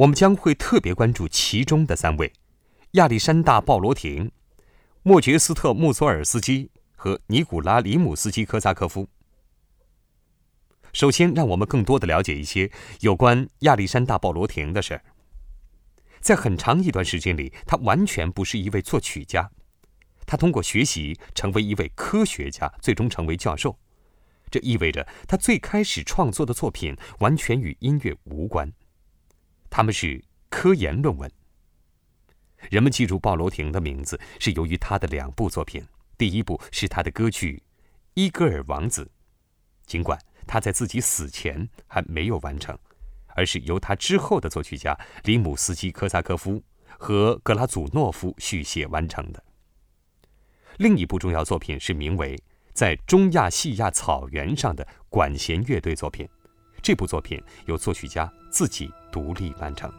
我们将会特别关注其中的三位：亚历山大·鲍罗廷、莫杰斯特·穆索尔斯基和尼古拉·里姆斯基科萨科夫。首先，让我们更多的了解一些有关亚历山大·鲍罗廷的事儿。在很长一段时间里，他完全不是一位作曲家，他通过学习成为一位科学家，最终成为教授。这意味着他最开始创作的作品完全与音乐无关，他们是科研论文。人们记住鲍罗廷的名字是由于他的两部作品，第一部是他的歌剧《伊戈尔王子》，尽管他在自己死前还没有完成，而是由他之后的作曲家里姆斯基科萨科夫和格拉祖诺夫续写完成的。另一部重要作品是名为。在中亚细亚草原上的管弦乐队作品，这部作品由作曲家自己独立完成。